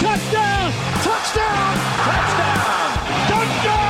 Touchdown. Touchdown. Touchdown. Touchdown.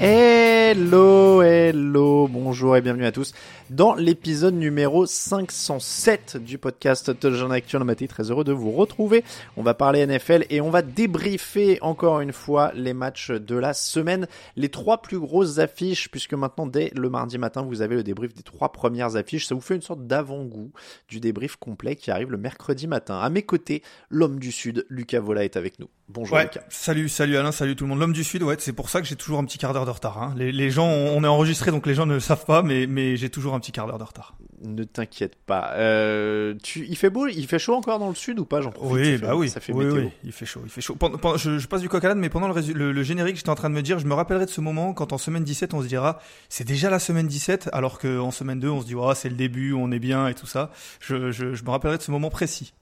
Hello, hello, bonjour et bienvenue à tous dans l'épisode numéro 507 du podcast Touchdown Actuel Maté. Très heureux de vous retrouver. On va parler NFL et on va débriefer encore une fois les matchs de la semaine. Les trois plus grosses affiches, puisque maintenant dès le mardi matin, vous avez le débrief des trois premières affiches. Ça vous fait une sorte d'avant-goût du débrief complet qui arrive le mercredi matin. À mes côtés, l'homme du Sud, Lucas Vola, est avec nous. Bonjour ouais, Lucas. Salut, salut Alain, salut tout le monde. L'homme du Sud, ouais, c'est pour ça que j'ai toujours un petit quart d'heure de retard. Hein. Les, les, gens, on est enregistré, donc les gens ne le savent pas, mais, mais j'ai toujours un petit quart d'heure de retard. Ne t'inquiète pas. Euh, tu, il fait beau, il fait chaud encore dans le sud ou pas J'en profite. Oui, ça bah fait, oui, ça fait oui, météo. oui, il fait chaud, il fait chaud. Pendant, pendant, je, je, passe du coq à l'âne, mais pendant le, le, le générique, j'étais en train de me dire, je me rappellerai de ce moment quand en semaine 17, on se dira, c'est déjà la semaine 17, alors qu'en semaine 2, on se dit, oh, c'est le début, on est bien et tout ça. Je, je, je me rappellerai de ce moment précis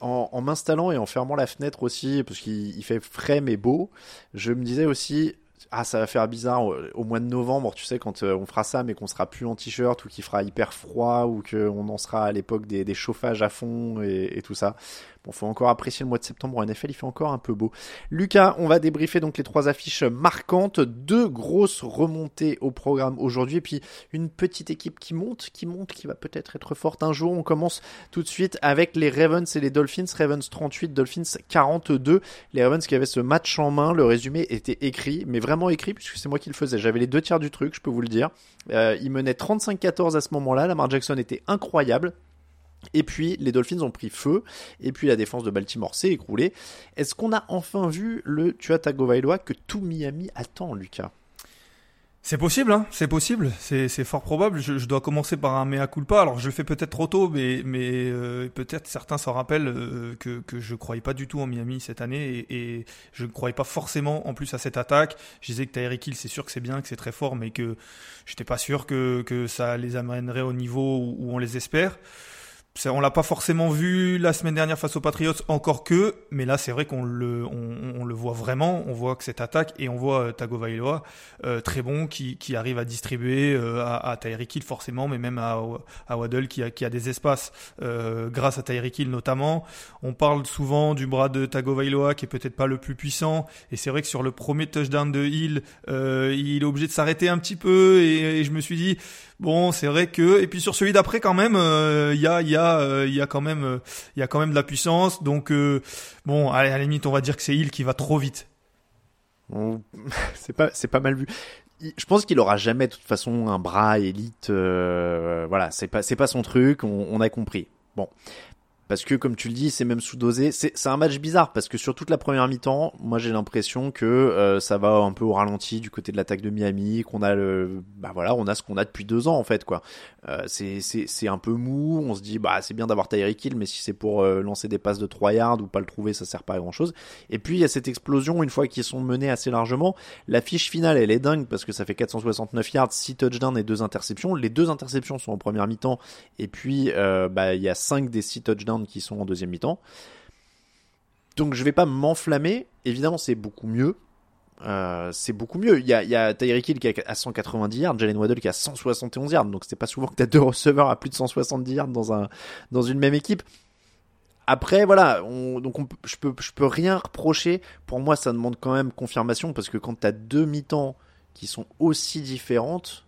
en, en m'installant et en fermant la fenêtre aussi, parce qu'il fait frais mais beau, je me disais aussi, ah ça va faire bizarre au, mois de novembre, tu sais, quand euh, on fera ça mais qu'on sera plus en t-shirt ou qu'il fera hyper froid ou qu'on en sera à l'époque des, chauffages à fond et tout ça. Bon, faut encore apprécier le mois de septembre en NFL, il fait encore un peu beau. Lucas, on va débriefer donc les trois affiches marquantes, deux grosses remontées au programme aujourd'hui, et puis une petite équipe qui monte, qui monte, qui va peut-être être forte un jour. On commence tout de suite avec les Ravens et les Dolphins. Ravens 38, Dolphins 42. Les Ravens qui avaient ce match en main, le résumé était écrit, mais vraiment écrit puisque c'est moi qui le faisais. J'avais les deux tiers du truc, je peux vous le dire. Euh, il menait 35-14 à ce moment-là. Lamar Jackson était incroyable. Et puis les Dolphins ont pris feu, et puis la défense de Baltimore s'est écroulée. Est-ce qu'on a enfin vu le Tua Tagovailoa que tout Miami attend, Lucas? C'est possible, hein c'est possible, c'est fort probable. Je, je, dois commencer par un mea culpa. Alors je le fais peut-être trop tôt, mais, mais euh, peut-être certains s'en rappellent euh, que, que je croyais pas du tout en Miami cette année et, et je ne croyais pas forcément en plus à cette attaque. Je disais que Tyreek Hill, c'est sûr que c'est bien, que c'est très fort, mais que j'étais pas sûr que, que ça les amènerait au niveau où, où on les espère. On l'a pas forcément vu la semaine dernière face aux Patriots, encore que, mais là c'est vrai qu'on le, on, le voit vraiment, on voit que cette attaque et on voit euh, Tagovailoa euh, très bon qui, qui arrive à distribuer euh, à, à Tyreek Hill forcément, mais même à, à Waddle qui a, qui a des espaces grâce à Tyreek Hill notamment. On parle souvent du bras de Tagovailoa qui est peut-être pas le plus puissant et c'est vrai que sur le premier touchdown de Hill, il est obligé de s'arrêter un petit peu et, et, je me suis dit bon c'est vrai que et puis sur celui d'après quand même il y a il y a il y a quand même il y a quand même de la puissance. Donc euh, bon à la limite on va dire que c'est Hill qui va trop vite. C'est pas c'est pas mal vu. Je pense qu'il aura jamais de toute façon un bras élite euh, voilà c'est pas c'est pas son truc on a compris. Bon parce que comme tu le dis, c'est même sous-dosé. C'est un match bizarre parce que sur toute la première mi-temps, moi j'ai l'impression que euh, ça va un peu au ralenti du côté de l'attaque de Miami, qu'on a le, bah voilà, on a ce qu'on a depuis deux ans en fait quoi. Euh, c'est un peu mou. On se dit bah c'est bien d'avoir Tyreek Hill, mais si c'est pour euh, lancer des passes de 3 yards ou pas le trouver, ça sert pas à grand chose. Et puis il y a cette explosion une fois qu'ils sont menés assez largement. La fiche finale elle est dingue parce que ça fait 469 yards, 6 touchdowns et 2 interceptions. Les deux interceptions sont en première mi-temps et puis bah il y a 5 des 6 touchdowns qui sont en deuxième mi-temps. Donc je vais pas m'enflammer. Évidemment, c'est beaucoup mieux. Euh, c'est beaucoup mieux. Il y a, a Tyreek Hill qui a 190 yards, Jalen Waddle qui a 171 yards. Donc c'est pas souvent que t'as deux receveurs à plus de 170 yards dans un dans une même équipe. Après, voilà, on, donc on, je peux, je peux rien reprocher. Pour moi, ça demande quand même confirmation parce que quand tu as deux mi-temps qui sont aussi différentes,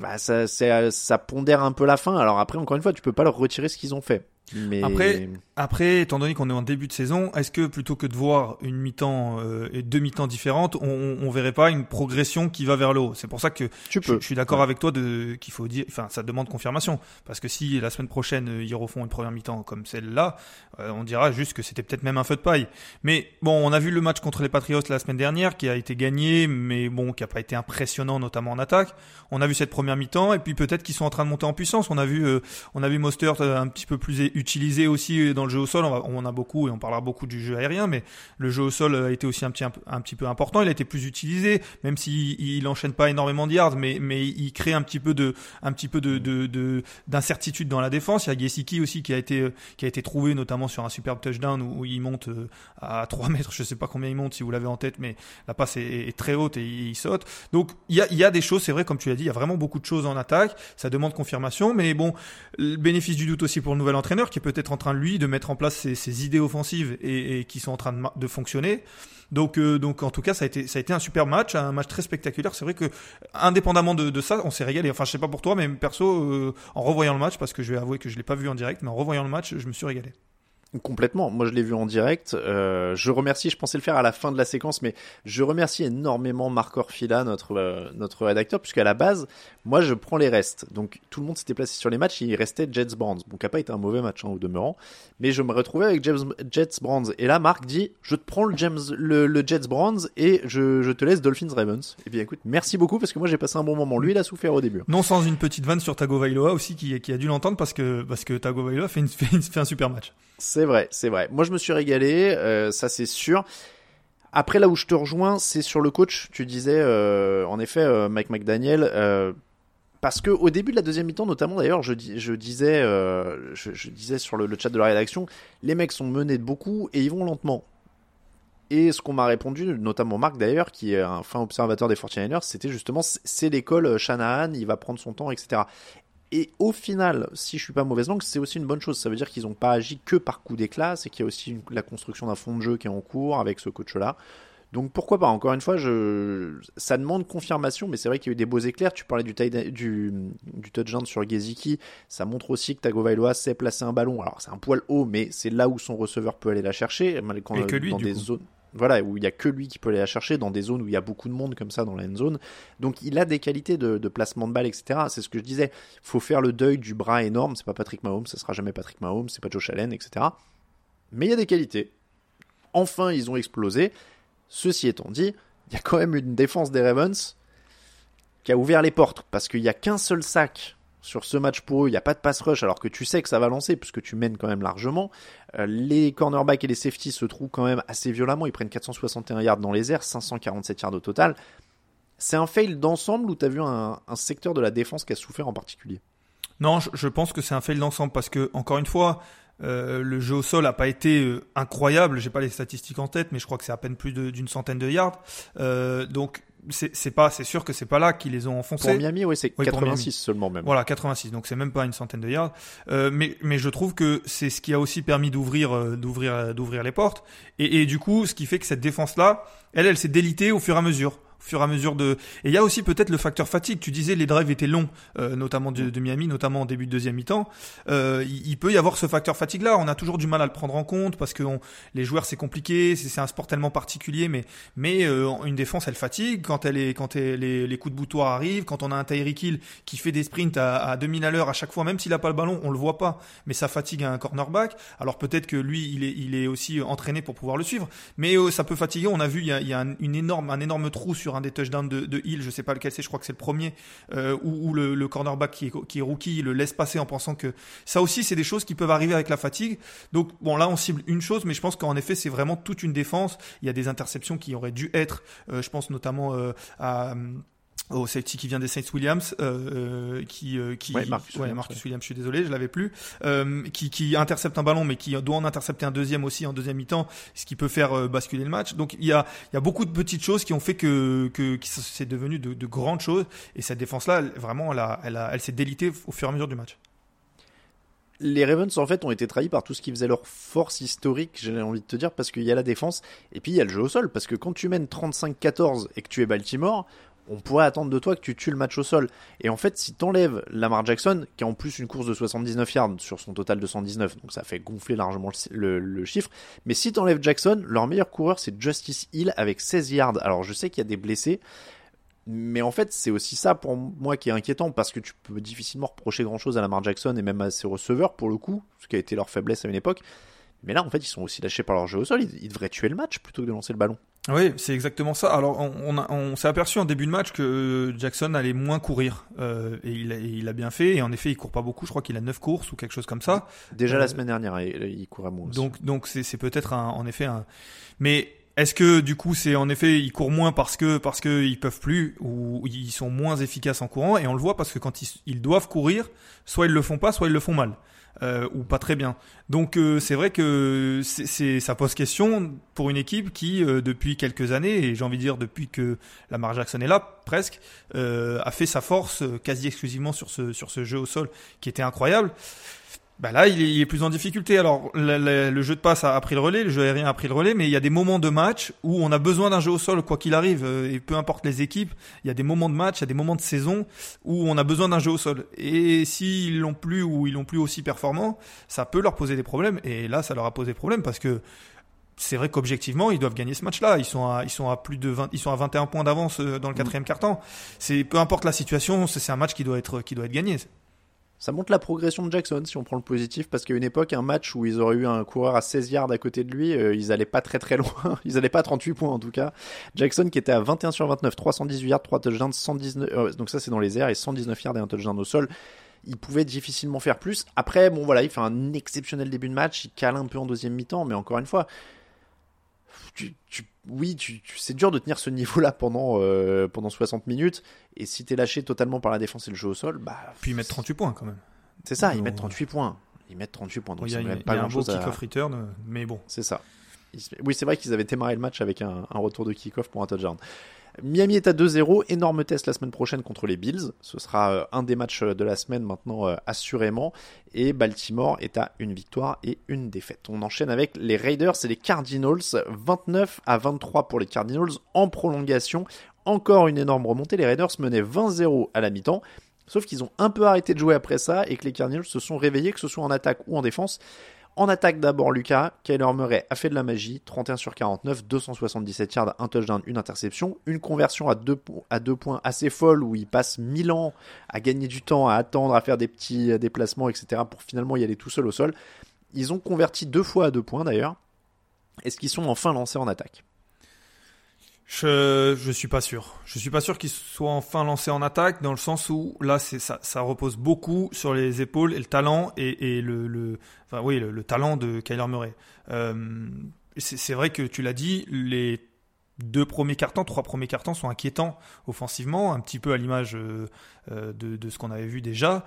bah ça, ça pondère un peu la fin. Alors après, encore une fois, tu peux pas leur retirer ce qu'ils ont fait. Mais... Après, après, étant donné qu'on est en début de saison, est-ce que plutôt que de voir une mi-temps euh, et deux mi-temps différentes, on, on verrait pas une progression qui va vers le haut? C'est pour ça que tu peux. Je, suis d'accord avec toi de qu'il faut dire, enfin, ça demande confirmation parce que si la semaine prochaine euh, ils refont une première mi-temps comme celle-là, euh, on dira juste que c'était peut-être même un feu de paille. Mais bon, on a vu le match contre les Patriots la semaine dernière qui a été gagné, mais bon, qui a pas été impressionnant, notamment en attaque. On a vu cette première mi-temps et puis peut-être qu'ils sont en train de monter en puissance. On a vu, on a vu Mostert un petit peu plus utilisé aussi dans le jeu au sol. On, on, a beaucoup et on parlera beaucoup du jeu aérien, mais le jeu au sol a été aussi un petit, un, petit peu important. Il a été plus utilisé, même s'il il enchaîne pas énormément de yards, mais, mais il crée un petit peu de, un petit peu de, d'incertitude dans la défense. Il y a Gesicki aussi qui a été, qui a été trouvé notamment sur un superbe touchdown où, il monte euh, à 3 mètres. Je sais pas combien il monte si vous l'avez en tête, mais la passe est, très haute et il, saute. Donc il y a, il y a des choses, c'est vrai, comme tu l'as dit, il y a vraiment beaucoup de choses en attaque. Ça demande confirmation, mais bon, le bénéfice du doute aussi pour le nouvel entraîneur qui est peut-être en train lui de mettre en place ses, idées offensives et, qui sont en train de, fonctionner. Donc, euh, donc en tout cas, ça a été, ça a été un super match, un match très spectaculaire. C'est vrai que, indépendamment de, ça, on s'est régalé. Enfin, je sais pas pour toi, mais perso, euh, en revoyant le match, parce que je vais avouer que je l'ai pas vu en direct, mais en revoyant le match, je me suis régalé. Complètement. Moi, je l'ai vu en direct. Euh, je remercie, je pensais le faire à la fin de la séquence, mais je remercie énormément Marc Orfila, notre, euh, notre rédacteur, puisqu'à la base, moi, je prends les restes. Donc, tout le monde s'était placé sur les matchs, il restait Jets Brands. Bon, qui n'a pas été un mauvais match, hein, au demeurant. Mais je me retrouvais avec Jets Brands. Et là, Marc dit, je te prends le, James, le, Jets Brands et je, je, te laisse Dolphins Ravens. Et bien, écoute, merci beaucoup, parce que moi, j'ai passé un bon moment. Lui, il a souffert au début. Non sans une petite vanne sur Tagovailoa aussi, qui, qui a dû l'entendre parce que, parce que Tagovailoa fait, une, fait un super match. C'est vrai, c'est vrai. Moi, je me suis régalé, euh, ça c'est sûr. Après, là où je te rejoins, c'est sur le coach. Tu disais, euh, en effet, euh, Mike McDaniel, parce que au début de la deuxième mi-temps, notamment d'ailleurs, je, disais, je, disais sur le, chat de la rédaction, les mecs sont menés de beaucoup et ils vont lentement. Et ce qu'on m'a répondu, notamment Marc d'ailleurs, qui est un fin observateur des 49ers, c'était justement c'est l'école Shanahan, il va prendre son temps, etc. Et au final, si je suis pas mauvaise langue, c'est aussi une bonne chose. Ça veut dire qu'ils n'ont pas agi que par coup d'éclat, c'est qu'il y a aussi la construction d'un fond de jeu qui est en cours avec ce coach-là. Donc pourquoi pas? Encore une fois, je... ça demande confirmation, mais c'est vrai qu'il y a eu des beaux éclairs. Tu parlais du, du, du touchdown sur Geziki, ça montre aussi que Tagovailoa sait placer un ballon. Alors c'est un poil haut, mais c'est là où son receveur peut aller la chercher. Quand, Et que lui, dans des zones voilà, où il y a que lui qui peut aller la chercher dans des zones où il y a beaucoup de monde comme ça dans la zone. Donc il a des qualités de, placement de balle, etc. C'est ce que je disais. Faut faire le deuil du bras énorme. C'est pas Patrick Mahomes, ce sera jamais Patrick Mahomes, c'est pas Joe Allen, etc. Mais il y a des qualités. Enfin, ils ont explosé. Ceci étant dit, il y a quand même une défense des Ravens qui a ouvert les portes parce qu'il n'y a qu'un seul sac sur ce match pour eux, il n'y a pas de pass rush alors que tu sais que ça va lancer puisque tu mènes quand même largement. Euh, les cornerbacks et les safeties se trouvent quand même assez violemment. Ils prennent 461 yards dans les airs, 547 yards au total. C'est un fail d'ensemble ou tu as vu un, secteur de la défense qui a souffert en particulier? Non, je, pense que c'est un fail d'ensemble parce que, encore une fois, euh, le jeu au sol n'a pas été euh, incroyable. J'ai pas les statistiques en tête, mais je crois que c'est à peine plus d'une centaine de yards. donc c'est pas c'est sûr que c'est pas là qu'ils les ont enfoncés. Pour Miami, oui, c'est 86 seulement même. Voilà, 86. Donc c'est même pas une centaine de yards. Euh, mais mais je trouve que c'est ce qui a aussi permis d'ouvrir euh, d'ouvrir d'ouvrir les portes et, et du coup ce qui fait que cette défense là, elle elle s'est délitée au fur et à mesure fur et à mesure de. Et il y a aussi peut-être le facteur fatigue. Tu disais les drives étaient longs, euh, notamment de, Miami, notamment en début de deuxième mi-temps. Euh, il, peut y avoir ce facteur fatigue là. On a toujours du mal à le prendre en compte parce que les joueurs c'est compliqué, c'est un sport tellement particulier, mais mais euh, une défense elle fatigue quand elle est quand elle, les, les coups de boutoir arrivent, quand on a un Tyreek Hill qui fait des sprints à, à 2000 à l'heure à chaque fois, même s'il a pas le ballon, on le voit pas, mais ça fatigue un cornerback. Alors peut-être que lui il est il est aussi entraîné pour pouvoir le suivre, mais ça peut fatiguer. On a vu il y a une énorme un énorme trou sur un des touchdowns de, de Hill, je sais pas lequel c'est, je crois que c'est le premier, euh, où, le, cornerback qui est, qui est rookie il le laisse passer en pensant que ça aussi c'est des choses qui peuvent arriver avec la fatigue. Donc bon là on cible une chose, mais je pense qu'en effet c'est vraiment toute une défense. Il y a des interceptions qui auraient dû être, euh, je pense notamment euh, à au safety qui vient des Saints Williams, euh, euh qui, euh, qui ouais, Marcus, ouais, Marcus Williams, je suis désolé, je l'avais plus, euh, qui, qui intercepte un ballon, mais qui doit en intercepter un deuxième aussi en deuxième mi-temps, ce qui peut faire euh, basculer le match. Donc il y a, il y a beaucoup de petites choses qui ont fait que, que, c'est devenu de, de, grandes choses, et cette défense-là, vraiment, elle, a, elle, a, elle s'est délitée au fur et à mesure du match les Ravens en fait ont été trahis par tout ce qui faisait leur force historique, j'ai envie de te dire, parce qu'il y a la défense et puis il y a le jeu au sol. Parce que quand tu mènes 35-14 et que tu es Baltimore, on pourrait attendre de toi que tu tues le match au sol. Et en fait, si t'enlèves Lamar Jackson, qui a en plus une course de 79 yards sur son total de 119, donc ça fait gonfler largement le, chiffre, mais si t'enlèves Jackson, leur meilleur coureur c'est Justice Hill avec 16 yards. Alors je sais qu'il y a des blessés, mais en fait, c'est aussi ça pour moi qui est inquiétant parce que tu peux difficilement reprocher grand chose à Lamar Jackson et même à ses receveurs pour le coup, ce qui a été leur faiblesse à une époque. Mais là, en fait, ils sont aussi lâchés par leur jeu au sol. Ils, devraient tuer le match plutôt que de lancer le ballon. Oui, c'est exactement ça. Alors, on, on, s'est aperçu en début de match que Jackson allait moins courir. Euh, et, il a, il a, bien fait. Et en effet, il court pas beaucoup. Je crois qu'il a 9 courses ou quelque chose comme ça. Déjà la euh, semaine dernière, il, il courait moins. Aussi. Donc, donc c'est peut-être en effet un. Mais est-ce que du coup c'est en effet ils courent moins parce que parce que ils peuvent plus ou ils sont moins efficaces en courant? Et on le voit parce que quand ils, ils doivent courir, soit ils le font pas, soit ils le font mal. Euh, ou pas très bien. Donc euh, c'est vrai que c'est ça pose question pour une équipe qui euh, depuis quelques années et j'ai envie de dire depuis que Lamar Jackson est là presque a fait sa force quasi exclusivement sur ce sur ce jeu au sol qui était incroyable bah là, il est, plus en difficulté. Alors, le, jeu de passe a, pris le relais, le jeu aérien a pris le relais, mais il y a des moments de match où on a besoin d'un jeu au sol, quoi qu'il arrive, euh, et peu importe les équipes, il y a des moments de match, il y a des moments de saison où on a besoin d'un jeu au sol. Et s'ils l'ont plus ou ils l'ont plus aussi performant, ça peut leur poser des problèmes. Et là, ça leur a posé problème parce que c'est vrai qu'objectivement, ils doivent gagner ce match-là. Ils sont à, ils sont à plus de 20, ils sont à 21 points d'avance euh, dans le quatrième quart-temps. C'est peu importe la situation, c'est un match qui doit être, qui doit être gagné. Ça montre la progression de Jackson si on prend le positif parce qu'à une époque, un match où ils auraient eu un coureur à 16 yards à côté de lui, euh, ils allaient pas très très loin. Ils allaient pas à 38 points en tout cas. Jackson qui était à 21 sur 29, 318 yards, 3 touchdowns, 119, euh, donc ça c'est dans les airs et 119 yards et un touchdown au sol. Il pouvait difficilement faire plus. Après, bon voilà, il fait un exceptionnel début de match, il cale un peu en deuxième mi-temps, mais encore une fois, tu, oui, tu, c'est dur de tenir ce niveau-là pendant, euh, pendant 60 minutes. Et si t'es lâché totalement par la défense et le jeu au sol, bah. Puis ils mettent 38 points quand même. C'est ça, ils mettent 38 points. Ils mettent 38 points. Donc il y a, pas un beau kick-off return, mais bon. C'est ça. Oui, c'est vrai qu'ils avaient démarré le match avec un, un retour de kick-off pour un touchdown. Miami est à 2-0, énorme test la semaine prochaine contre les Bills. Ce sera euh, un des matchs de la semaine maintenant euh, assurément. Et Baltimore est à une victoire et une défaite. On enchaîne avec les Raiders et les Cardinals. 29 à 23 pour les Cardinals en prolongation. Encore une énorme remontée. Les Raiders menaient 20-0 à la mi-temps. Sauf qu'ils ont un peu arrêté de jouer après ça et que les Cardinals se sont réveillés, que ce soit en attaque ou en défense. En attaque d'abord Lucas, Kyler Murray a fait de la magie, 31 sur 49, 277 yards, un touchdown, une interception, une conversion à deux, points assez folle où il passe 1000 ans à gagner du temps, à attendre, à faire des petits déplacements, etc. pour finalement y aller tout seul au sol. Ils ont converti deux fois à deux points d'ailleurs. Est-ce qu'ils sont enfin lancés en attaque? Je je suis pas sûr. Je suis pas sûr qu'il soit enfin lancé en attaque dans le sens où là ça, repose beaucoup sur les épaules et le talent et, le, enfin oui le, talent de Kyler Murray. Euh, c'est vrai que tu l'as dit, les deux premiers cartons, trois premiers cartons sont inquiétants offensivement, un petit peu à l'image euh, euh, de ce qu'on avait vu déjà.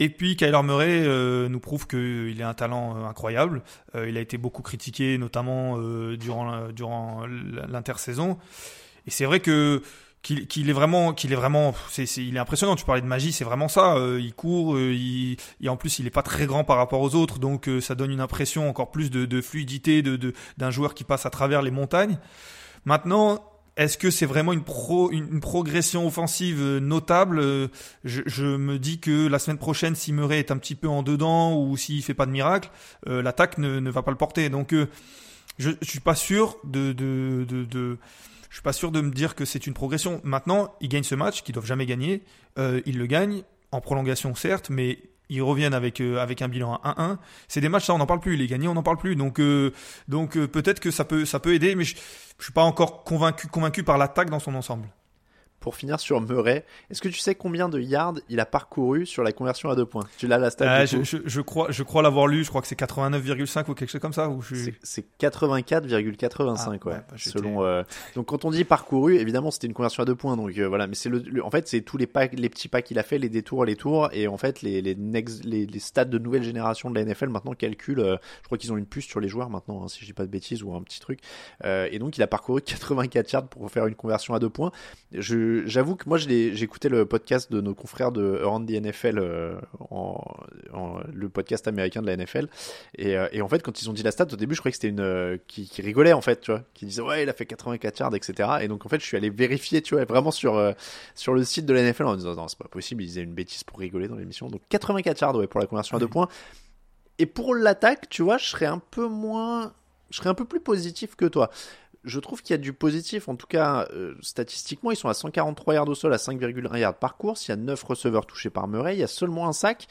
Et puis Kyler Murray euh, nous prouve qu'il a un talent euh, incroyable. Euh, il a été beaucoup critiqué, notamment durant durant l'intersaison. Et c'est vrai que qu'il est vraiment qu'il est vraiment c'est il est impressionnant tu parlais de magie c'est vraiment ça il court il, et en plus il est pas très grand par rapport aux autres donc ça donne une impression encore plus de, de fluidité de d'un joueur qui passe à travers les montagnes maintenant est-ce que c'est vraiment une, pro, une, progression offensive euh, notable euh, je, me dis que la semaine prochaine, si Murray est un petit peu en dedans ou s'il fait pas de miracle, euh, l'attaque ne, va pas le porter. Donc, je, je suis pas sûr de, de, de, je suis pas sûr de me dire que c'est une progression. Maintenant, ils gagnent ce match qu'ils doivent jamais gagner. ils le gagnent en prolongation certes, mais ils reviennent avec avec un bilan à 1-1. C'est des matchs ça on n'en parle plus, les gagnés on n'en parle plus. Donc donc peut-être que ça peut ça peut aider mais je, je suis pas encore convaincu, convaincu par l'attaque dans son ensemble pour finir sur Murray, est-ce que tu sais combien de yards il a parcouru sur la conversion à deux points? Tu l'as la stat euh, je, je, crois, je crois l'avoir lu. Je crois que c'est 89,5 ou quelque chose comme ça. C'est 84,85 ah, ouais, bah, selon. Euh, donc quand on dit parcouru, évidemment c'était une conversion à deux points. Donc euh, voilà, mais c'est le, en fait c'est tous les pas, les petits pas qu'il a fait, les détours, les tours, et en fait les les, next, les, les stats de nouvelle génération de la NFL maintenant calculent. je crois qu'ils ont une puce sur les joueurs maintenant, hein, si je dis pas de bêtises ou un petit truc. et donc il a parcouru 84 yards pour faire une conversion à deux points. Je j'avoue que moi j'écoutais le podcast de nos confrères de Around the NFL, euh, en, en, le podcast américain de la NFL, et, euh, et, en fait quand ils ont dit la stat au début, je croyais que c'était une euh, qui, qui, rigolait en fait, tu vois, qui disait ouais il a fait 84 yards, etc. Et donc en fait je suis allé vérifier, tu vois, vraiment sur sur le site de la NFL en disant non c'est pas possible, ils disaient une bêtise pour rigoler dans l'émission. Donc 84 yards ouais pour la conversion à deux points. Et pour l'attaque, tu vois, je serais un peu moins, je serais un peu plus positif que toi je trouve qu'il y a du positif, en tout cas euh, statistiquement, ils sont à 143 yards au sol, à 5,1 yards par course, il y a 9 receveurs touchés par Murray, il y a seulement un sac,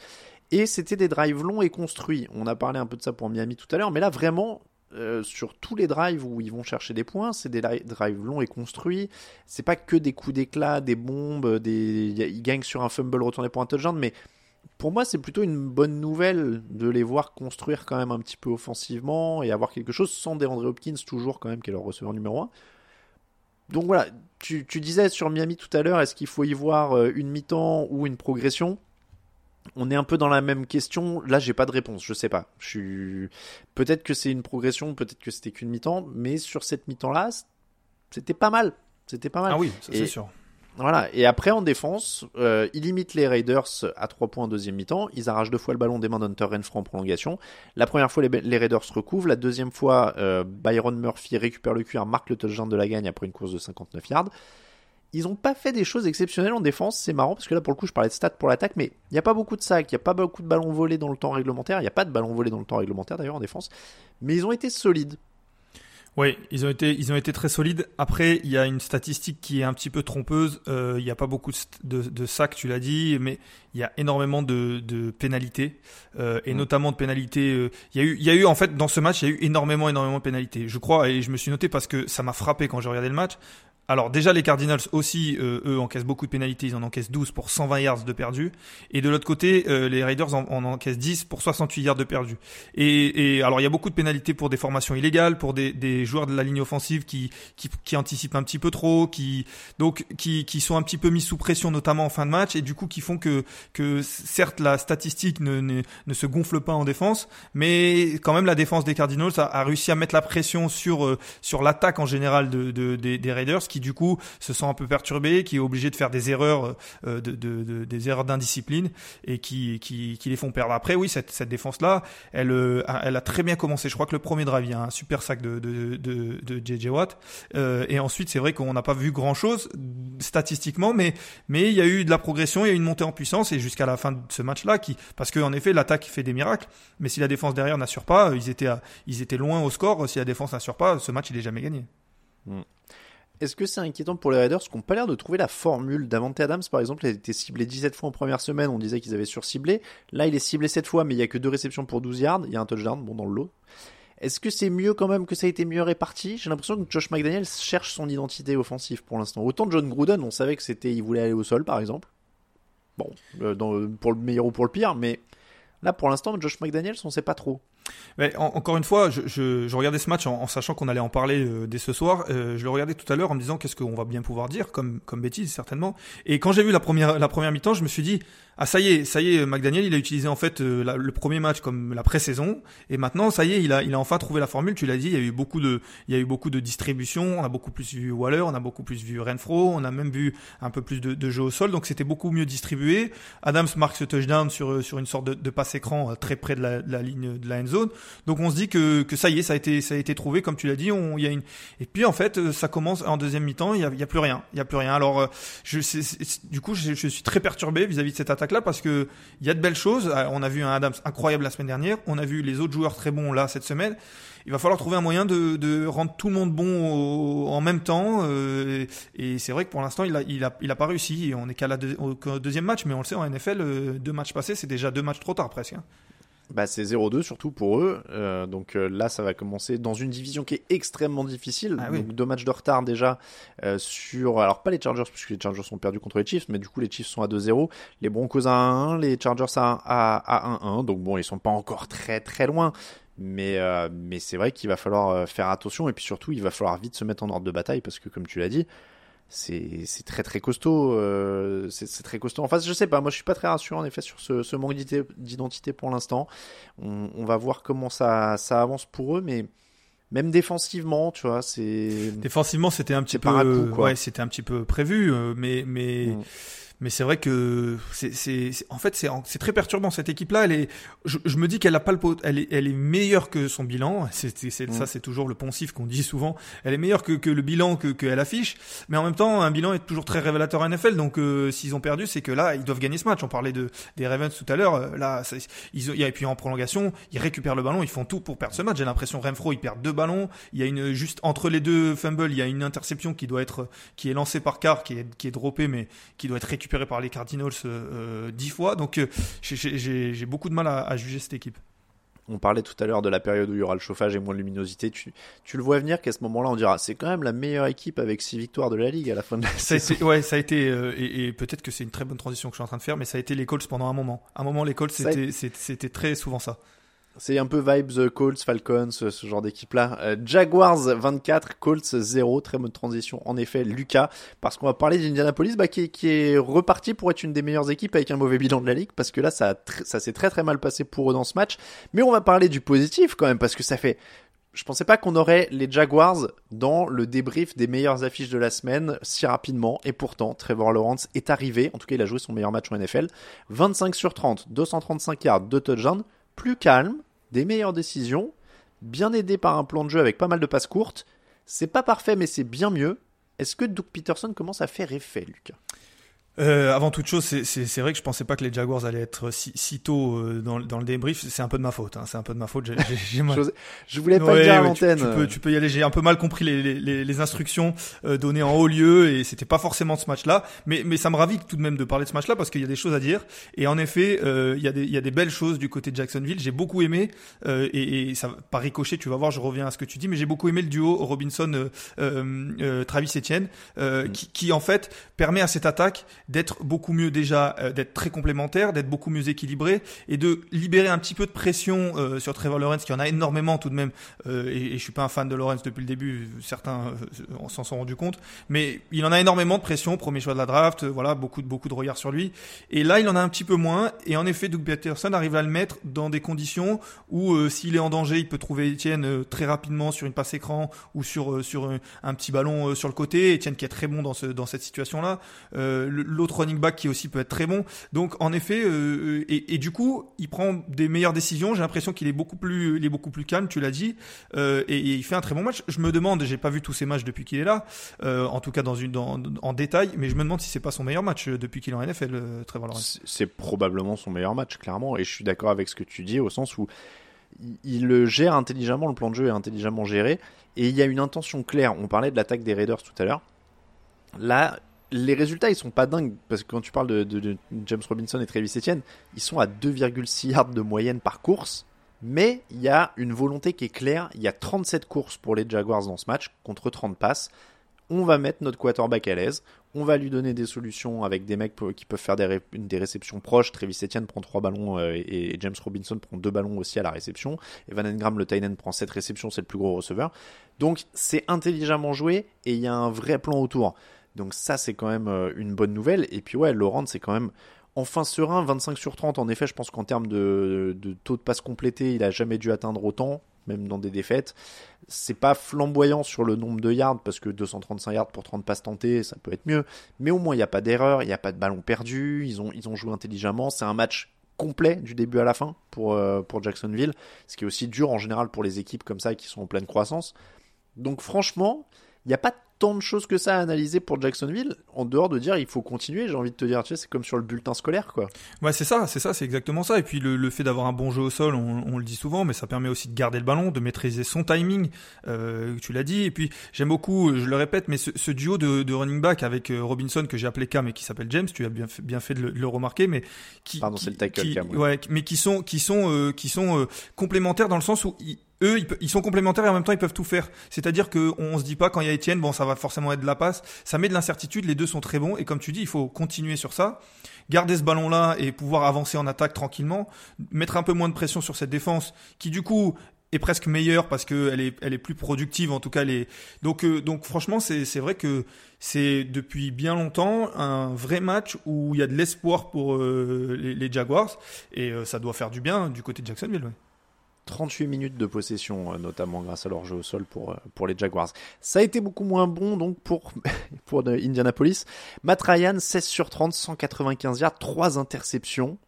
et c'était des drives longs et construits. On a parlé un peu de ça pour Miami tout à l'heure, mais là vraiment, euh, sur tous les drives où ils vont chercher des points, c'est des drives longs et construits. C'est pas que des coups d'éclat, des bombes, des... ils gagnent sur un fumble retourné pour un touchdown, mais pour moi, c'est plutôt une bonne nouvelle de les voir construire quand même un petit peu offensivement et avoir quelque chose sans DeAndre Hopkins, toujours quand même, qui est leur receveur numéro 1. Donc voilà, tu, disais sur Miami tout à l'heure, est-ce qu'il faut y voir euh, une mi-temps ou une progression? On est un peu dans la même question. Là, j'ai pas de réponse. Je sais pas. Je suis peut-être que c'est une progression, peut-être que c'était qu'une mi-temps, mais sur cette mi-temps-là, c'était pas mal. C'était pas mal. Ah oui, c'est sûr. Voilà. Et après, en défense, euh, ils limitent les Raiders à 3 points en deuxième mi-temps. Ils arrachent deux fois le ballon des mains d'Hunter Renfro en prolongation. La première fois, les, Raiders recouvrent. La deuxième fois, euh, Byron Murphy récupère le cuir, marque le touchdown de la gagne après une course de 59 yards. Ils n'ont pas fait des choses exceptionnelles en défense. C'est marrant parce que là, pour le coup, je parlais de stats pour l'attaque, mais il n'y a pas beaucoup de sacs, il n'y a pas beaucoup de ballons volés dans le temps réglementaire. Il n'y a pas de ballons volés dans le temps réglementaire d'ailleurs en défense. Mais ils ont été solides. Oui, ils ont été ils ont été très solides. Après, il y a une statistique qui est un petit peu trompeuse. Euh, il n'y a pas beaucoup de, de, sacs, tu l'as dit, mais il y a énormément de, de pénalités euh, et mm. notamment de pénalités. Euh, il y a eu il y a eu en fait dans ce match il y a eu énormément énormément de pénalités. Je crois et je me suis noté parce que ça m'a frappé quand j'ai regardé le match. Alors déjà les Cardinals aussi, euh, eux encaissent beaucoup de pénalités, ils en encaissent 12 pour 120 yards de perdu. Et de l'autre côté, euh, les Raiders en, en, encaissent 10 pour 68 yards de perdu. Et, et, alors il y a beaucoup de pénalités pour des formations illégales, pour des, des joueurs de la ligne offensive qui, qui, qui, anticipent un petit peu trop, qui donc qui, qui sont un petit peu mis sous pression notamment en fin de match et du coup qui font que, que certes la statistique ne, ne, se gonfle pas en défense, mais quand même la défense des Cardinals a, a réussi à mettre la pression sur, euh, sur l'attaque en général de, de, des, des Raiders qui du coup se sent un peu perturbé, qui est obligé de faire des erreurs, euh, de, de, des erreurs d'indiscipline et qui, qui, qui, les font perdre. Après, oui, cette, défense là, elle, euh, elle a très bien commencé. Je crois que le premier drive, a un super sac de de, JJ Watt, euh, et ensuite c'est vrai qu'on n'a pas vu grand chose statistiquement, mais il y a eu de la progression, il y a eu une montée en puissance et jusqu'à la fin de ce match là, qui parce qu'en effet l'attaque fait des miracles, mais si la défense derrière n'assure pas, ils étaient ils étaient loin au score. Si la défense n'assure pas, ce match il est jamais gagné. Mm. Est-ce que c'est inquiétant pour les Raiders qui n'ont pas l'air de trouver la formule Davante Adams, par exemple, il a été ciblé 17 fois en première semaine, on disait qu'ils avaient surciblé. Là, il est ciblé 7 fois, mais il n'y a que deux réceptions pour 12 yards. Il y a un touchdown, bon, dans le lot. Est-ce que c'est mieux quand même que ça a été mieux réparti? J'ai l'impression que Josh McDaniel cherche son identité offensive pour l'instant. Autant John Gruden, on savait que c'était, il voulait aller au sol, par exemple. Bon, euh, dans, pour le meilleur ou pour le pire, mais là, pour l'instant, Josh McDaniels, on sait pas trop. Mais encore une fois, je, je, je, regardais ce match en, sachant qu'on allait en parler euh, dès ce soir. Euh, je le regardais tout à l'heure en me disant qu'est-ce qu'on va bien pouvoir dire comme comme bêtise certainement. Et quand j'ai vu la première la première mi-temps, je me suis dit ah ça y est, ça y est, McDaniel il a utilisé en fait euh, le premier match comme la pré-saison et maintenant ça y est, il a il a enfin trouvé la formule. Tu l'as dit, il y a eu beaucoup de il y a eu beaucoup de distribution. On a beaucoup plus vu Waller, on a beaucoup plus vu Renfro, on a même vu un peu plus de, de jeu au sol. Donc c'était beaucoup mieux distribué. Adams marque ce touchdown sur sur une sorte de, de passe écran très près de la, de la ligne de la end zone. Donc on se dit que, ça y est, ça a été ça a été trouvé comme tu l'as dit. On, y a une et puis en fait euh, ça commence en deuxième mi-temps, il y a, a, plus rien, il a plus rien. Alors euh, je du coup je, suis très perturbé vis-à-vis de cette attaque là parce que il y a de belles choses. Euh, on a vu un Adams incroyable la semaine dernière, on a vu les autres joueurs très bons là cette semaine. Il va falloir trouver un moyen de, rendre tout le monde bon en même temps. et c'est vrai que pour l'instant, il a, il, a, pas réussi. On est qu'à la deuxième match, mais on le sait en NFL, deux matchs passés, c'est déjà deux matchs trop tard presque. Hein bah, c'est 0-2 surtout pour eux. Euh, donc euh, là, ça va commencer dans une division qui est extrêmement difficile. Ah donc deux matchs de retard déjà euh, sur. Alors pas les Chargers puisque les Chargers sont perdus contre les Chiefs, mais du coup les Chiefs sont à 2-0, les Broncos à 1-1, les Chargers à, 1-1. Donc bon, ils sont pas encore très très loin. Mais, mais c'est vrai qu'il va falloir faire attention et puis surtout il va falloir vite se mettre en ordre de bataille parce que comme tu l'as dit, c'est très très costaud. Euh, c'est très costaud. Enfin, je sais pas. Moi, je suis pas très rassuré en effet sur ce, ce manque d'identité pour l'instant. On, on, va voir comment ça, ça avance pour eux, mais Même défensivement, tu vois, c'est. Défensivement, c'était un petit peu, ouais, c'était un petit peu prévu, euh, mais mais Mm. Mais c'est vrai que c'est en fait c'est c'est très perturbant cette équipe-là. Elle est, je, je me dis qu'elle a pas le pot, elle est elle est meilleure que son bilan. C'est c'est- c'est- Mm. ça c'est toujours le poncif qu'on dit souvent. Elle est meilleure que que le bilan que qu'elle affiche, mais en même temps un bilan est toujours très révélateur en NFL. Donc euh, s'ils ont perdu, c'est que là ils doivent gagner ce match. On parlait de des Ravens tout à l'heure. euh, Là, ça- ils ont, il y a- et puis en prolongation, ils récupèrent le ballon, ils font tout pour perdre ce match. J'ai l'impression Renfro il perd deux ballons. Il y a une juste entre les deux fumbles, il y a une interception qui doit être qui est lancée par Carr, qui est qui est droppée, mais qui doit être récupérée par les Cardinals euh, euh, dix fois. Donc euh, j'ai- beaucoup de mal à, à juger cette équipe. On parlait tout à l'heure de la période où il y aura le chauffage et moins de luminosité. Tu, tu le vois venir qu'à ce moment-là, on dira c'est quand même la meilleure équipe avec six victoires de la ligue à la fin de la Ça a saison. été, ouais, ça a été, euh, et, et peut-être que c'est une très bonne transition que je suis en train de faire, mais ça a été les Colts pendant un moment. Un moment, les Colts, c'était très souvent ça. C'est un peu vibes euh, Colts, Falcons, ce, ce genre d'équipe-là. Euh, Jaguars 24, Colts 0. Très bonne transition, en effet, Lucas. Parce qu'on va parler d'Indianapolis, bah, qui, est- reparti pour être une des meilleures équipes avec un mauvais bilan de la ligue. Parce que là, ça, ça s'est très très mal passé pour eux dans ce match. Mais on va parler du positif quand même, parce que ça fait. Je pensais pas qu'on aurait les Jaguars dans le débrief des meilleures affiches de la semaine si rapidement. Et pourtant, Trevor Lawrence est arrivé. En tout cas, il a joué son meilleur match en NFL. 25 sur 30, 235 yards, 2 touchdowns. Plus calme, des meilleures décisions, bien aidé par un plan de jeu avec pas mal de passes courtes. C'est pas parfait, mais c'est bien mieux. Est-ce que Doug Peterson commence à faire effet, Lucas Euh, avant toute chose, c'est, vrai que je pensais pas que les Jaguars allaient être si, si tôt euh, dans, dans le débrief. C'est un peu de ma faute. Hein. C'est un peu de ma faute. J'ai, j'ai, j'ai mal- je, voulais pas Ouais, le dire à ouais, tu- l'antenne. Tu, peux, tu peux y aller. J'ai un peu mal compris les, les, les, les instructions euh, données en haut lieu et c'était pas forcément ce match-là. Mais, mais ça me ravit tout de même de parler de ce match-là parce qu'il y a des choses à dire. Et en effet, euh, il, y a des, il y a des belles choses du côté de Jacksonville. J'ai beaucoup aimé euh, et, et ça par ricochet, tu vas voir, je reviens à ce que tu dis, mais j'ai beaucoup aimé le duo Robinson euh, Travis Etienne euh, Mm. qui, qui en fait permet à cette attaque d'être beaucoup mieux déjà, euh, d'être très complémentaire, d'être beaucoup mieux équilibré et de libérer un petit peu de pression euh, sur Trevor Lawrence, qui en a énormément tout de même. Euh, et, et je suis pas un fan de Lawrence depuis le début, certains euh, s'en sont rendus compte, mais il en a énormément de pression, premier choix de la draft, euh, voilà, beaucoup de beaucoup de regards sur lui. Et là, il en a un petit peu moins. Et en effet, Doug Peterson arrive à le mettre dans des conditions où euh, s'il est en danger, il peut trouver Etienne très rapidement sur une passe écran ou sur sur un, petit ballon sur le côté. Etienne qui est très bon dans ce dans cette situation-là. Euh, le- L'autre running back qui aussi peut être très bon. Donc en effet, euh, et, et du coup, il prend des meilleures décisions. J'ai l'impression qu'il est beaucoup plus, il est beaucoup plus calme. Tu l'as dit, euh, et, il fait un très bon match. Je me demande, j'ai pas vu tous ses matchs depuis qu'il est là, euh, en tout cas dans une en détail, mais je me demande si c'est pas son meilleur match euh, depuis qu'il est en NFL, euh, Trevor. C'est probablement son meilleur match, clairement. Et je suis d'accord avec ce que tu dis, au sens où il le gère intelligemment, le plan de jeu est intelligemment géré. Et il y a une intention claire. On parlait de l'attaque des Raiders tout à l'heure. Là, les résultats, ils sont pas dingues. Parce que quand tu parles de, James Robinson et Travis Etienne, ils sont à 2,6 yards de moyenne par course. Mais il y a une volonté qui est claire. Il y a 37 courses pour les Jaguars dans ce match, contre 30 passes. On va mettre notre quarterback à l'aise. On va lui donner des solutions avec des mecs qui peuvent faire des, des réceptions proches. Travis Etienne prend 3 ballons euh, et, et James Robinson prend 2 ballons aussi à la réception. Evan Engram, le tight end, prend 7 réceptions, c'est le plus gros receveur. Donc c'est intelligemment joué et il y a un vrai plan autour. Donc ça c'est quand même euh, une bonne nouvelle. Et puis ouais, Laurent c'est quand même enfin serein, 25 sur 30. En effet, je pense qu'en termes de, taux de passe complété, il a jamais dû atteindre autant, même dans des défaites. C'est pas flamboyant sur le nombre de yards, parce que 235 yards pour 30 passes tentées, ça peut être mieux. Mais au moins, il n'y a pas d'erreur, il n'y a pas de ballon perdu, ils ont, ils ont joué intelligemment. C'est un match complet du début à la fin pour, euh, pour Jacksonville, ce qui est aussi dur en général pour les équipes comme ça qui sont en pleine croissance. Donc franchement, il n'y a pas tant de choses que ça à analyser pour Jacksonville, en dehors de dire il faut continuer, j'ai envie de te dire, tu sais, c'est comme sur le bulletin scolaire, quoi. Ouais, c'est ça, c'est ça, c'est exactement ça. Et puis le, le fait d'avoir un bon jeu au sol, on, on le dit souvent, mais ça permet aussi de garder le ballon, de maîtriser son timing. Euh, tu l'as dit. Et puis j'aime beaucoup, je le répète, mais ce, ce duo de, de running back avec euh, Robinson que j'ai appelé Cam et qui s'appelle James, tu as bien fait, bien fait de le, de le remarquer, mais qui, Pardon, c'est le tackle, qui- Cam, ouais. ouais, mais qui sont, qui sont, euh, qui sont euh, complémentaires dans le sens où ils, eux, ils, sont complémentaires et en même temps ils peuvent tout faire. C'est-à-dire que on se dit pas quand il y a Etienne, bon, ça va forcément être de la passe. Ça met de l'incertitude. Les deux sont très bons et comme tu dis, il faut continuer sur ça, garder ce ballon-là et pouvoir avancer en attaque tranquillement, mettre un peu moins de pression sur cette défense qui du coup est presque meilleure parce que elle est elle est plus productive en tout cas les donc euh, donc franchement c'est c'est vrai que c'est depuis bien longtemps un vrai match où il y a de l'espoir pour euh, les, les Jaguars et euh, ça doit faire du bien du côté de Jacksonville ouais. 38 minutes de possession, euh, notamment grâce à leur jeu au sol pour, euh, pour les Jaguars. Ça a été beaucoup moins bon donc pour, pour Indianapolis. Matt Ryan, 16 sur 30, 195 yards, 3 interceptions.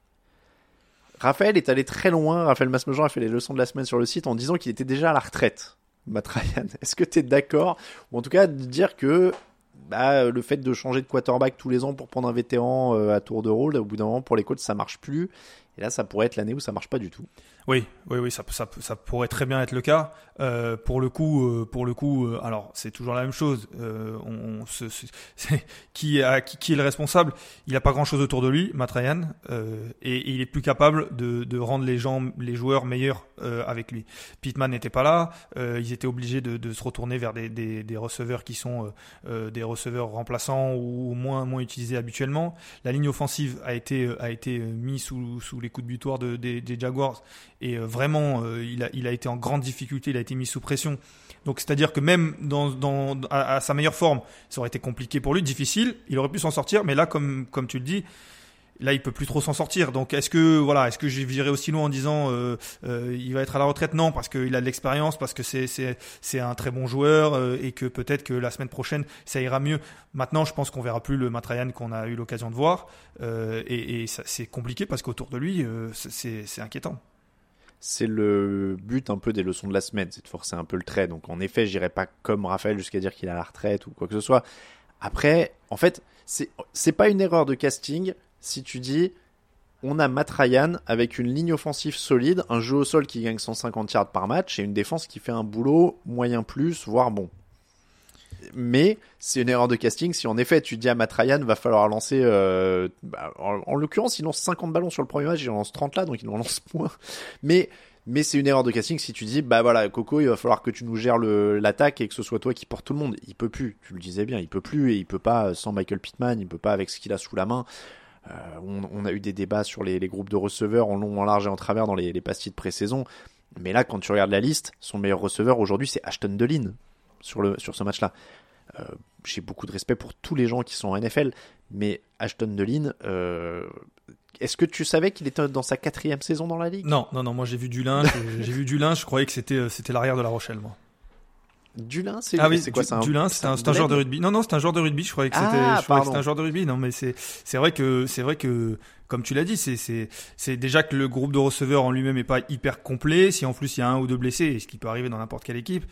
Raphaël est allé très loin. Raphaël Masmejean a fait les leçons de la semaine sur le site en disant qu'il était déjà à la retraite. Matt est-ce que tu es d'accord? Ou en tout cas, dire que bah, le fait de changer de quarterback tous les ans pour prendre un vétéran euh, à tour de rôle, au bout d'un moment, pour les coachs, ça marche plus. Et là, ça pourrait être l'année où ça marche pas du tout. Oui, oui, oui, ça, ça, ça pourrait très bien être le cas. Euh, pour le coup, euh, pour le coup, euh, alors c'est toujours la même chose. Euh, on, se, qui, a, qui, qui, est le responsable? Il n'a pas grand-chose autour de lui, Matt Ryan, et, et, il est plus capable de, de rendre les gens, les joueurs meilleurs avec lui. Pittman n'était pas là. ils étaient obligés de, de, se retourner vers des, des, des receveurs qui sont des receveurs remplaçants ou moins moins utilisés habituellement. La ligne offensive a été a été mise sous, sous les coups de butoir de, des, des Jaguars et euh, vraiment euh, il, a, été en grande difficulté, il a été mis sous pression. Donc c'est-à-dire que même à, sa meilleure forme, ça aurait été compliqué pour lui, difficile, il aurait pu s'en sortir, mais là comme, tu le dis, là il peut plus trop s'en sortir. Donc est-ce que voilà, est-ce que aussi loin en disant euh, euh, il va être à la retraite? Non, parce qu'il a de l'expérience, parce que c'est un très bon joueur et que peut-être que la semaine prochaine ça ira mieux. Maintenant, je pense qu'on verra plus le Matrayan qu'on a eu l'occasion de voir et, c'est compliqué parce qu'autour de lui c'est inquiétant c'est le but un peu des leçons de la semaine, c'est de forcer un peu le trait. Donc en effet, j'irai pas comme Raphaël jusqu'à dire qu'il a la retraite ou quoi que ce soit. Après, en fait, c'est pas une erreur de casting si tu dis on a Matt Ryan avec une ligne offensive solide, un jeu au sol qui gagne 150 yards par match et une défense qui fait un boulot moyen plus, voire bon. Mais c'est une erreur de casting si en effet tu dis à Matt Ryan va falloir lancer, euh, bah, en, en l'occurrence il lance 50 ballons sur le premier match, il en lance 30 là donc il en lance moins. Mais mais c'est une erreur de casting si tu dis bah voilà Coco il va falloir que tu nous gères l'attaque et que ce soit toi qui porte tout le monde. Il peut plus, tu le disais bien, il peut plus et il peut pas sans Michael Pittman, il peut pas avec ce qu'il a sous la main. Euh, on, a eu des débats sur les, les, groupes de receveurs en long, en large et en travers dans les, les pastilles de pré-saison. Mais là, quand tu regardes la liste, son meilleur receveur aujourd'hui, c'est Ashton Delin sur, le, sur ce match-là. Euh, J'ai beaucoup de respect pour tous les gens qui sont en NFL, mais Ashton Delin, euh, est-ce que tu savais qu'il était dans sa quatrième saison dans la ligue? Non, non, non. Moi, j'ai vu du linge. j'ai vu du linge. Je croyais que c'était c'était l'arrière de La Rochelle, moi. Dulin, c'est ah oui, quoi ça Dulin, c'est un, un joueur de rugby. Non, non, c'est un joueur de rugby. Je croyais que c'était, ah, un joueur de rugby. Non, mais c'est, c'est vrai que, c'est vrai que, comme tu l'as dit, c'est, c'est, c'est déjà que le groupe de receveurs en lui-même est pas hyper complet. Si en plus il y a un ou deux blessés, ce qui peut arriver dans n'importe quelle équipe,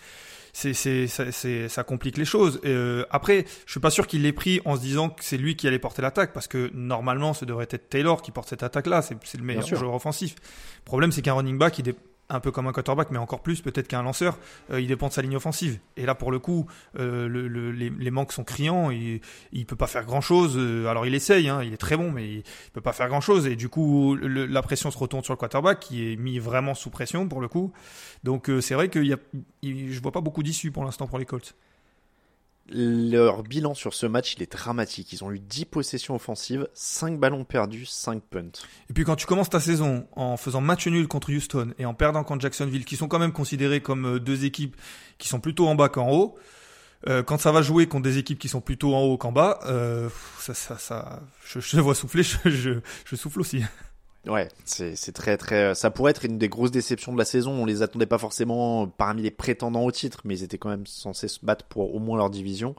c'est, c'est, c'est, ça complique les choses. Euh, après, je suis pas sûr qu'il l'ait pris en se disant que c'est lui qui allait porter l'attaque, parce que normalement, ce devrait être Taylor qui porte cette attaque-là. C'est, c'est le meilleur joueur offensif. Le problème, c'est qu'un running back, il, un peu comme un quarterback, mais encore plus peut-être qu'un lanceur, euh, il dépend de sa ligne offensive. Et là, pour le coup, euh, le, le, les, les, manques sont criants. Il peut pas faire grand chose. Euh, alors il essaye, hein, il est très bon, mais il peut pas faire grand chose. Et du coup, le, la pression se retourne sur le quarterback, qui est mis vraiment sous pression pour le coup. Donc euh, c'est vrai que y a, je vois pas beaucoup d'issues pour l'instant pour les Colts leur bilan sur ce match, il est dramatique. Ils ont eu 10 possessions offensives, 5 ballons perdus, 5 punts. Et puis quand tu commences ta saison en faisant match nul contre Houston et en perdant contre Jacksonville, qui sont quand même considérés comme euh, deux équipes qui sont plutôt en bas qu'en haut, euh, quand ça va jouer contre des équipes qui sont plutôt en haut qu'en bas, euh, ça, ça, ça, je, je vois souffler, je, je, je souffle aussi. Ouais, c'est très très. Ça pourrait être une des grosses déceptions de la saison. On les attendait pas forcément parmi les prétendants au titre, mais ils étaient quand même censés se battre pour au moins leur division.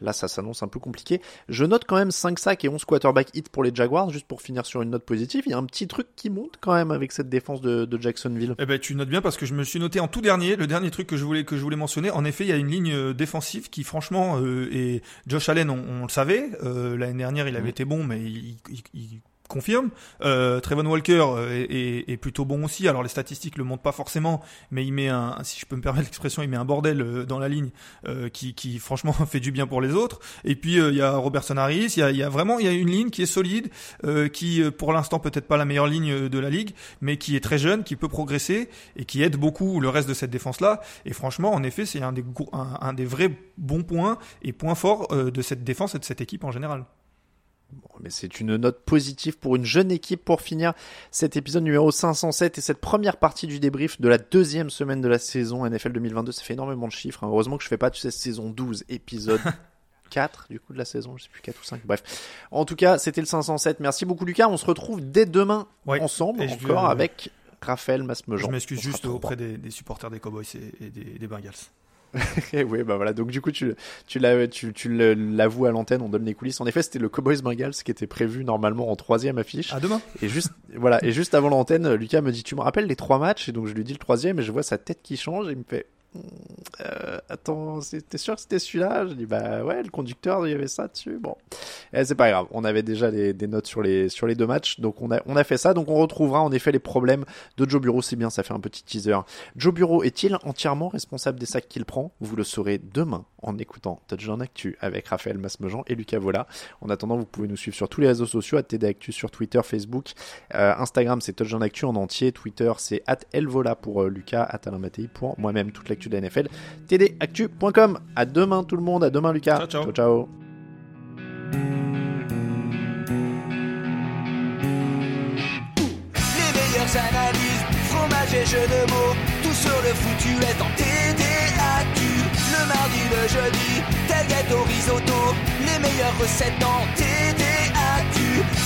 Là, ça s'annonce un peu compliqué. Je note quand même 5 sacs et 11 quarterback hits pour les Jaguars, juste pour finir sur une note positive. Il y a un petit truc qui monte quand même avec cette défense de, de Jacksonville. Eh ben, tu notes bien parce que je me suis noté en tout dernier, le dernier truc que je voulais, que je voulais mentionner. En effet, il y a une ligne euh, défensive qui, franchement, euh, et Josh Allen, on, on le savait. Euh, L'année dernière, il avait mmh. été bon, mais il, il, il confirme. Euh, Trevon Walker est, est, est, plutôt bon aussi. Alors les statistiques le montrent pas forcément, mais il met un, si je peux me permettre l'expression, il met un bordel euh, dans la ligne euh, qui, qui franchement fait du bien pour les autres. Et puis euh, il y a Robertson Harris, il y a, y a vraiment il y a une ligne qui est solide, euh, qui pour l'instant peut-être pas la meilleure ligne de la ligue, mais qui est très jeune, qui peut progresser et qui aide beaucoup le reste de cette défense là. Et franchement, en effet, c'est un des un, un, des vrais bons points et points forts de cette défense et de cette équipe en général. Bon, mais c'est une note positive pour une jeune équipe pour finir cet épisode numéro 507 et cette première partie du débrief de la deuxième semaine de la saison NFL 2022. Ça fait énormément de chiffres. Hein. Heureusement que je fais pas, tu sais, saison 12, épisode 4 du coup de la saison, je sais plus 4 ou 5. Bref. En tout cas, c'était le 507. Merci beaucoup Lucas. On se retrouve dès demain ensemble encore avec Raphaël Masmejean. Je m'excuse juste auprès des, des supporters des Cowboys et, et des, des Bengals. oui, bah voilà. Donc du coup, tu, tu l'as- tu, l'avoues à l'antenne, on donne les coulisses. En effet, c'était le Cowboys Bengals qui était prévu normalement en troisième affiche. À demain. Et juste, voilà. Et juste avant l'antenne, Lucas me dit, tu me rappelles les trois matchs? Et donc je lui dis le troisième, et je vois sa tête qui change, et il me fait. Euh, attends, t'es sûr que c'était celui-là? Je dis bah ouais, le conducteur, il y avait ça dessus. Bon, Eh, c'est pas grave. On avait déjà des notes sur les sur les deux matchs, donc on a on a fait ça. Donc on retrouvera en effet les problèmes de Joe Bureau. C'est bien, ça fait un petit teaser. Joe Bureau est-il entièrement responsable des sacs qu'il prend? Vous le saurez demain en écoutant Touchdown Actu avec Raphaël Masmejean et Lucas Vola. En attendant, vous pouvez nous suivre sur tous les réseaux sociaux, à TD Actu sur Twitter, Facebook, Euh, Instagram, c'est Touchdown Actu en entier, Twitter, c'est at Elvola pour euh, Lucas, at Alain pour moi-même, toute l'actu de la NFL, tdactu.com. À demain tout le monde, à demain Lucas. Ciao, ciao. ciao. ciao. Les meilleures analyses, fromage et jeux de mots, tout sur le foutu est en TDAQ. Le mardi, le jeudi, tel gâteau risotto, les meilleures recettes dans TDAQ.